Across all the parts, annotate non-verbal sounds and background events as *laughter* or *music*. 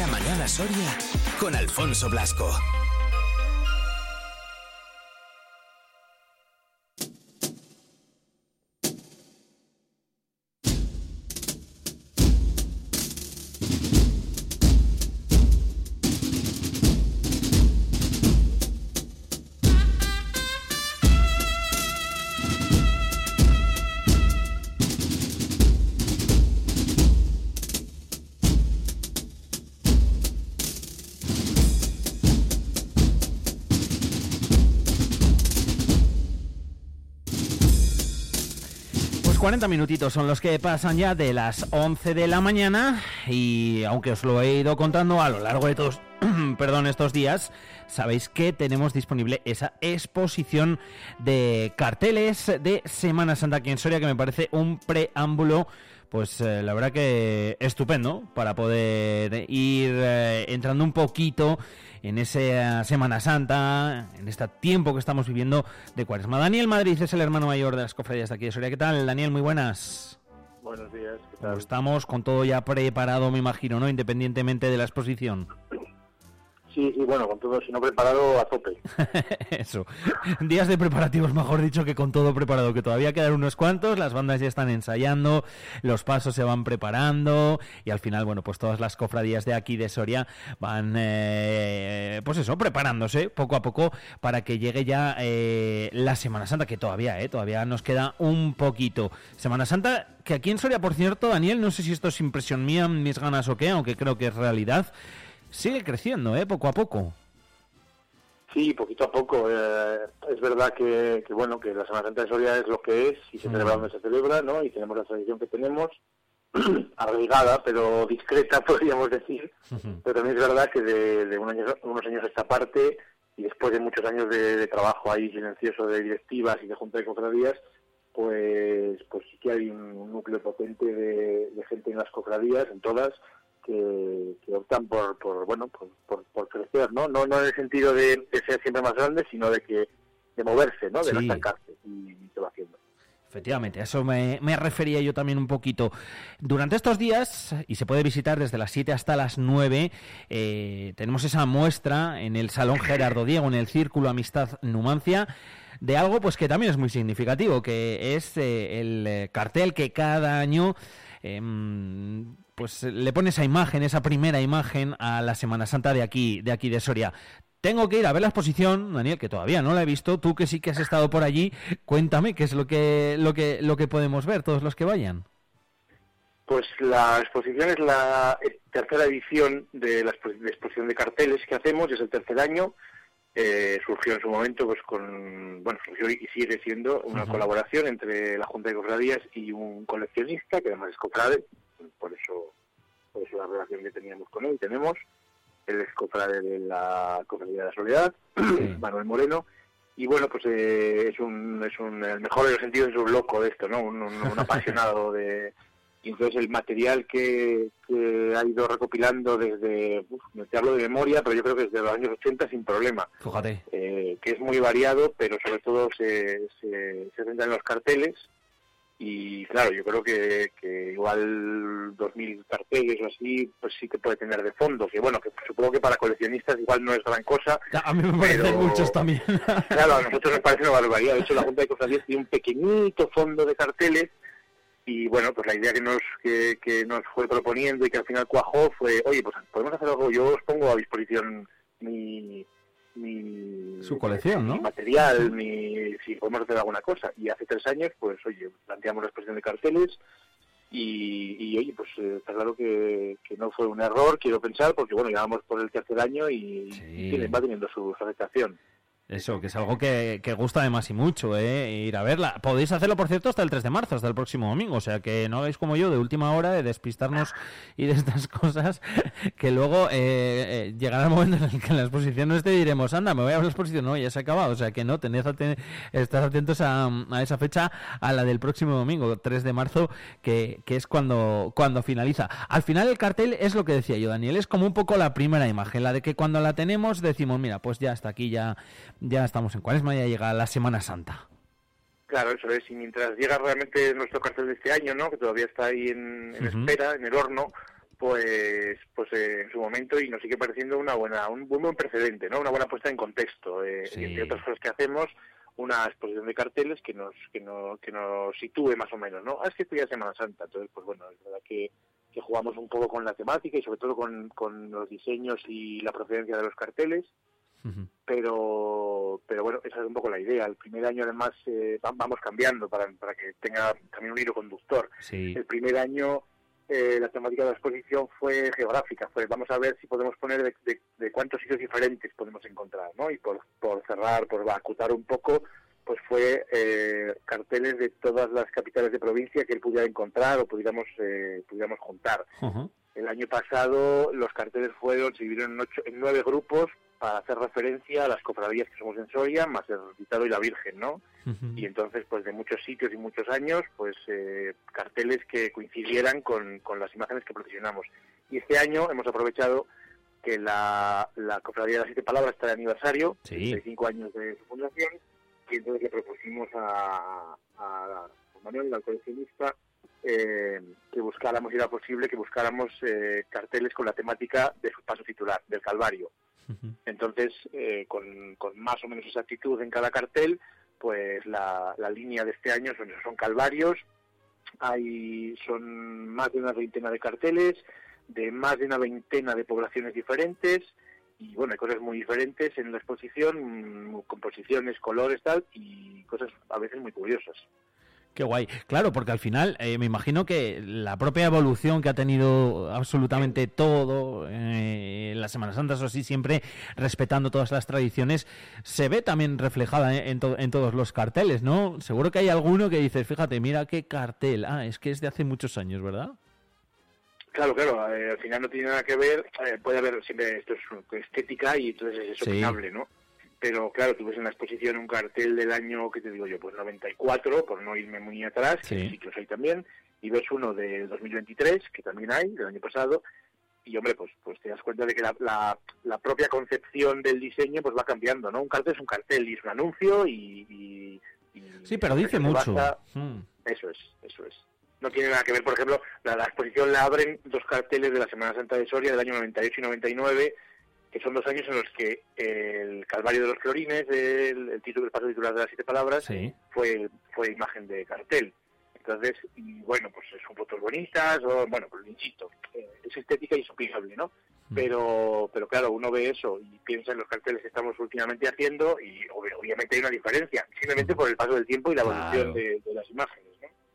la mañana Soria con Alfonso Blasco. 40 minutitos son los que pasan ya de las 11 de la mañana y aunque os lo he ido contando a lo largo de todos, *clears throat* perdón, estos días, sabéis que tenemos disponible esa exposición de carteles de Semana Santa aquí en Soria que me parece un preámbulo pues eh, la verdad que estupendo para poder ir eh, entrando un poquito en esa Semana Santa, en este tiempo que estamos viviendo de Cuaresma. Daniel Madrid es el hermano mayor de las cofradías de aquí de Soria. ¿Qué tal, Daniel? Muy buenas. Buenos días, ¿qué ¿Cómo tal? estamos? Con todo ya preparado, me imagino, ¿no? Independientemente de la exposición. Sí, sí, bueno, con todo, si no preparado, a tope. *laughs* Eso. Días de preparativos, mejor dicho, que con todo preparado, que todavía quedan unos cuantos, las bandas ya están ensayando, los pasos se van preparando y al final, bueno, pues todas las cofradías de aquí de Soria van, eh, pues eso, preparándose poco a poco para que llegue ya eh, la Semana Santa, que todavía, eh, todavía nos queda un poquito. Semana Santa, que aquí en Soria, por cierto, Daniel, no sé si esto es impresión mía, mis ganas o qué, aunque creo que es realidad, sigue creciendo, eh, poco a poco. Sí, poquito a poco. eh, es verdad que, que, bueno, que la Semana Santa de Soria es lo que es y se celebra donde se celebra, ¿no? Y tenemos la tradición que tenemos, *clears throat* arraigada, pero discreta, *laughs* podríamos decir. Pero también es verdad que de, de un año- unos años a esta parte y después de muchos años de, de trabajo ahí silencioso de directivas y de junta de cofradías, pues pues sí que hay un núcleo potente de, de gente en las cofradías, en todas, que, que optan por, por bueno por, por, por crecer, ¿no? ¿no? No en el sentido de, de ser siempre más grande, sino de que de moverse, ¿no? De no Sí. estancarse y, y se va haciendo. Efectivamente, a eso me, me refería yo también un poquito. Durante estos días, y se puede visitar desde las 7 hasta las 9, eh, tenemos esa muestra en el Salón Gerardo Diego, en el Círculo Amistad Numancia, de algo pues que también es muy significativo, que es eh, el eh, cartel que cada año em, pues le pone esa imagen, esa primera imagen a la Semana Santa de aquí, de aquí de Soria. Tengo que ir a ver la exposición, Daniel, que todavía no la he visto. Tú que sí que has estado por allí, cuéntame qué es lo que lo que lo que podemos ver todos los que vayan. Pues la exposición es la eh, tercera edición de la exposición de carteles que hacemos, es el tercer año. Eh, surgió en su momento pues con bueno surgió y sigue siendo una colaboración entre la Junta de Cofradías y un coleccionista que además es cofrade por eso por eso la relación que teníamos con él. Tenemos él es cofrade de la cofradía de la Soledad. *clears throat* Manuel Moreno y bueno pues eh, es un es un en el mejor de los sentidos es un loco de esto no un, un- un apasionado de y entonces el material que, que ha ido recopilando desde, uf, no te hablo de memoria, pero yo creo que desde los años 80 sin problema, Fíjate. eh, que es muy variado, pero sobre todo se, se, se centra en los carteles. Y claro, yo creo que, que igual 2.000 carteles o así, pues sí que puede tener de fondo, que bueno, que supongo que para coleccionistas igual no es gran cosa. A mí me parecen Pero- muchos también. *laughs* Claro, a nosotros nos parece una barbaridad. De hecho, la Junta de Cofradías tiene un pequeñito fondo de carteles y bueno, pues la idea que nos que, que nos fue proponiendo y que al final cuajó fue, oye, pues podemos hacer algo, yo os pongo a disposición mi mi Su colección, ¿no? mi material, mi si podemos hacer alguna cosa. Y hace tres años, pues oye, planteamos la exposición de carteles y, y oye, pues eh, está claro que, que no fue un error, quiero pensar, porque bueno, ya vamos por el tercer año y Sí. tiene- va teniendo su, su aceptación. Eso, que es algo que, que gusta además y mucho, ¿eh? Ir a verla. Podéis hacerlo, por cierto, hasta el 3 de marzo, hasta el próximo domingo. O sea, que no hagáis como yo de última hora de despistarnos y de estas cosas, *laughs* que luego eh, eh, llegará el momento en el que en la exposición no esté diremos, anda, me voy a la exposición. No, ya se ha acabado. O sea, que no, tened aten- atentos a, a esa fecha, a la del próximo domingo, 3 de marzo, que, que es cuando, cuando finaliza. Al final el cartel es lo que decía yo, Daniel, es como un poco la primera imagen, la de que cuando la tenemos decimos, mira, pues ya está aquí, ya, ya estamos en Cuaresma, ya llega la Semana Santa. Claro, eso es. Y mientras llega realmente nuestro cartel de este año, ¿no? Que todavía está ahí en, en espera, en el horno, pues, pues eh, en su momento y nos sigue pareciendo una buena, un buen, precedente, ¿no? Una buena puesta en contexto. Eh, Entre otras cosas que hacemos, una exposición de carteles que nos, que nos, que nos sitúe más o menos, ¿no? Ah, es que esto ya es Semana Santa, entonces, pues bueno, es verdad que, que jugamos un poco con la temática y sobre todo con, con los diseños y la procedencia de los carteles pero pero bueno esa es un poco la idea. El primer año además eh, vamos cambiando para, para que tenga también un hilo conductor. El primer año eh, la temática de la exposición fue geográfica fue vamos a ver si podemos poner de, de, cuántos sitios diferentes podemos encontrar no y por, por cerrar por acutar un poco pues fue eh, carteles de todas las capitales de provincia que él pudiera encontrar o pudiéramos pudiéramos juntar. El año pasado los carteles fueron se dividieron en, ocho, en nueve grupos para hacer referencia a las cofradías que somos en Soria, más el Resucitado y la Virgen, ¿no? Y entonces, pues de muchos sitios y muchos años, pues eh, carteles que coincidieran con, con las imágenes que procesionamos. Y este año hemos aprovechado que la, la Cofradía de las Siete Palabras está de aniversario, sí. cinco años de su fundación, y entonces le propusimos a, a, Manuel, al coleccionista, eh, que buscáramos, si era posible, que buscáramos eh, carteles con la temática de su paso titular, del Calvario. Entonces, eh, con, más o menos esa actitud en cada cartel, pues la, línea de este año son, calvarios, hay, son más de una veintena de carteles, de más de una veintena de poblaciones diferentes, y bueno, hay cosas muy diferentes en la exposición, composiciones, colores, tal, y cosas a veces muy curiosas. Qué guay. Claro, porque al final eh, me imagino que la propia evolución que ha tenido absolutamente todo eh, en las Semanas Santas o así, siempre respetando todas las tradiciones, se ve también reflejada en, en, todos los carteles, ¿no? Seguro que hay alguno que dices, fíjate, mira qué cartel. Ah, es que es de hace muchos años, ¿verdad? Claro, claro, eh, al final no tiene nada que ver, puede haber siempre esto es estética y entonces es opinable, ¿no? Pero claro, tú ves en la exposición un cartel del año, ¿qué te digo yo? Pues 94, por no irme muy atrás, que sí que los hay también, y ves uno de 2023, que también hay, del año pasado, y hombre, pues, pues te das cuenta de que la, la, propia concepción del diseño pues va cambiando, ¿no? Un cartel es un cartel y es un anuncio y... sí, pero dice mucho. Hmm. Eso es, eso es. No tiene nada que ver, por ejemplo, la, la exposición la abren dos carteles de la Semana Santa de Soria del año 98 y 99, que son dos años en los que el Calvario de los Florines, el, título del paso titular de las siete palabras, fue, fue imagen de cartel. Entonces, y bueno, pues son fotos bonitas, o bueno, pues insisto, eh, es estética y es ¿no? Mm. Pero, pero claro, uno ve eso y piensa en los carteles que estamos últimamente haciendo y obviamente hay una diferencia, simplemente por el paso del tiempo y la evolución de, de las imágenes.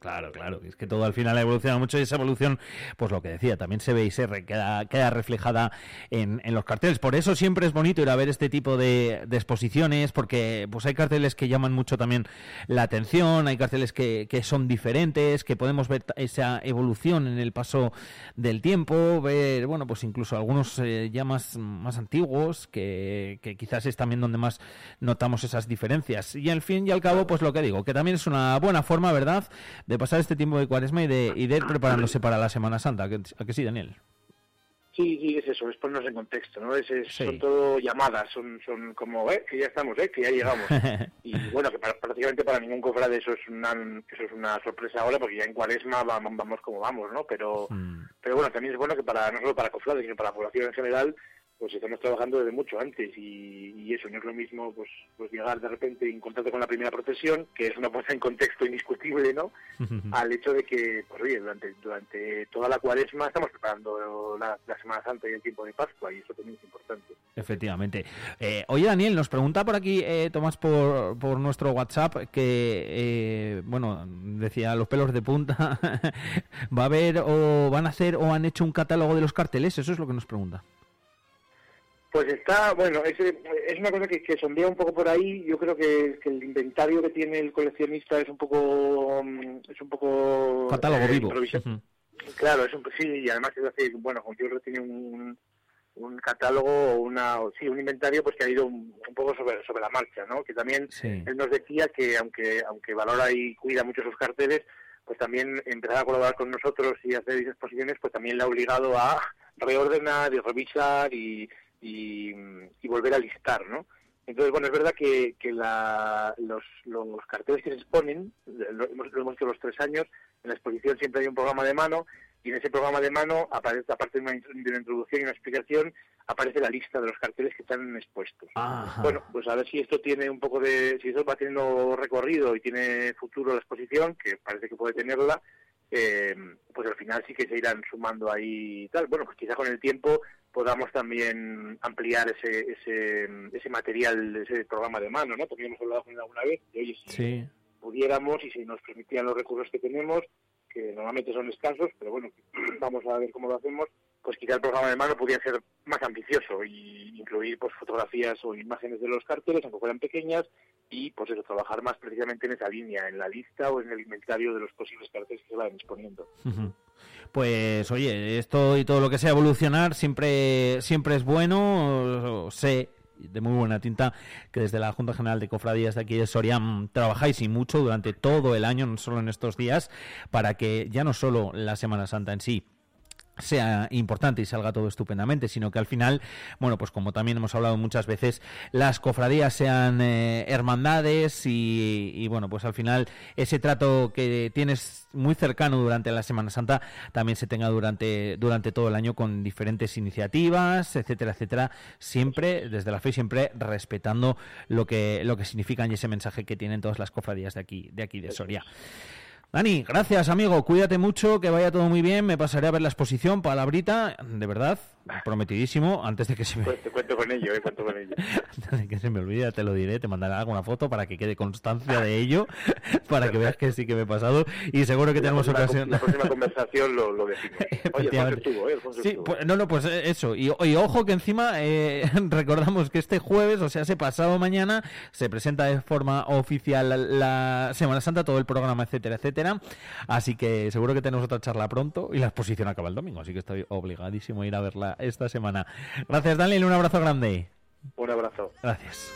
Claro, claro, es que todo al final ha evolucionado mucho y esa evolución, pues lo que decía, también se ve y se queda, queda reflejada en, en, los carteles. Por eso siempre es bonito ir a ver este tipo de, exposiciones, porque pues hay carteles que llaman mucho también la atención, hay carteles que, son diferentes, que podemos ver esa evolución en el paso del tiempo, ver, bueno, pues incluso algunos eh, ya más, antiguos, que quizás es también donde más notamos esas diferencias. Y al fin y al cabo, pues lo que digo, que también es una buena forma, ¿verdad?, de pasar este tiempo de cuaresma y de, y de ir preparándose para la Semana Santa. ¿A que, sí, Daniel? Sí, sí, es eso, es ponernos en contexto, ¿no? Es, Son todo llamadas, son, son como, eh, que ya estamos, eh, que ya llegamos. *laughs* y bueno, que prácticamente para ningún cofrade eso es una eso es una sorpresa ahora, porque ya en cuaresma vamos, vamos como vamos, ¿no? Pero, mm. pero bueno, también es bueno que para no solo para cofrades, sino para la población en general, pues estamos trabajando desde mucho antes y, eso no es lo mismo pues, pues llegar de repente en contacto con la primera procesión, que es una puesta en contexto indiscutible, ¿no? *laughs* Al hecho de que, pues oye, durante, durante toda la cuaresma estamos preparando la, Semana Santa y el tiempo de Pascua y eso también es importante. Efectivamente. Eh, oye, Daniel, nos pregunta por aquí eh, Tomás por, por nuestro WhatsApp que, eh, bueno, decía los pelos de punta, *laughs* ¿va a haber o van a hacer o han hecho un catálogo de los carteles? Eso es lo que nos pregunta. Pues está, bueno, es, es una cosa que, que, sondea un poco por ahí. Yo creo que, el inventario que tiene el coleccionista es un poco, mm, es un poco catálogo eh, vivo. Claro, es un, sí, y además es así, bueno, yo tiene un, un catálogo, una, sí, un inventario, pues que ha ido un, poco sobre, sobre la marcha, ¿no? Que también él nos decía que aunque, aunque valora y cuida mucho sus carteles, pues también empezar a colaborar con nosotros y hacer exposiciones, pues también le ha obligado a reordenar y revisar y y, volver a listar, ¿no? Entonces, bueno, es verdad que, que la, los, los, carteles que se exponen, lo, hemos, hecho los tres años, en la exposición siempre hay un programa de mano y en ese programa de mano aparece aparte de una, de una introducción y una explicación aparece la lista de los carteles que están expuestos. Bueno, pues a ver si esto tiene un poco de, si esto va teniendo recorrido y tiene futuro la exposición, que parece que puede tenerla, eh, pues al final sí que se irán sumando ahí tal. Bueno, pues quizá con el tiempo podamos también ampliar ese, ese, ese material, ese programa de mano, ¿no? Porque hemos hablado con él alguna vez, y oye, si pudiéramos y si nos permitían los recursos que tenemos, que normalmente son escasos, pero bueno, *clears throat* vamos a ver cómo lo hacemos, pues quizá el programa de mano podría ser más ambicioso y incluir pues fotografías o imágenes de los carteles, aunque fueran pequeñas, y pues eso, trabajar más precisamente en esa línea, en la lista o en el inventario de los posibles carteles que se vayan exponiendo. Pues oye, esto y todo lo que sea evolucionar siempre, siempre es bueno, sé de muy buena tinta que desde la Junta General de Cofradías de aquí de Soria mm, trabajáis y mucho durante todo el año, no solo en estos días, para que ya no solo la Semana Santa en sí sea importante y salga todo estupendamente, sino que al final, bueno, pues como también hemos hablado muchas veces, las cofradías sean eh, hermandades y, bueno, pues al final ese trato que tienes muy cercano durante la Semana Santa también se tenga durante, durante todo el año con diferentes iniciativas, etcétera, etcétera, siempre, desde la fe, siempre respetando lo que, lo que significan y ese mensaje que tienen todas las cofradías de aquí, de aquí de Soria. Dani, gracias amigo, cuídate mucho, que vaya todo muy bien, me pasaré a ver la exposición, palabrita, de verdad, prometidísimo, antes de que se me... Cuento, con ello, eh, cuento con ello. *laughs* antes de que se me olvide, te lo diré, te mandaré alguna foto para que quede constancia de ello, *laughs* para que veas que sí que me he pasado, y seguro que tenemos ocasión... La próxima conversación lo, lo decimos. *laughs* Oye, estuvo, ¿eh? sí, pues, no, no, pues eh, eso, y, ojo que encima eh, recordamos que este jueves, o sea, ese pasado mañana, se presenta de forma oficial la Semana Santa, todo el programa, etcétera, etcétera, Así que seguro que tenemos otra charla pronto y la exposición acaba el domingo, así que estoy obligadísimo a ir a verla esta semana. Gracias, Daniel, un abrazo grande. Un abrazo. Gracias.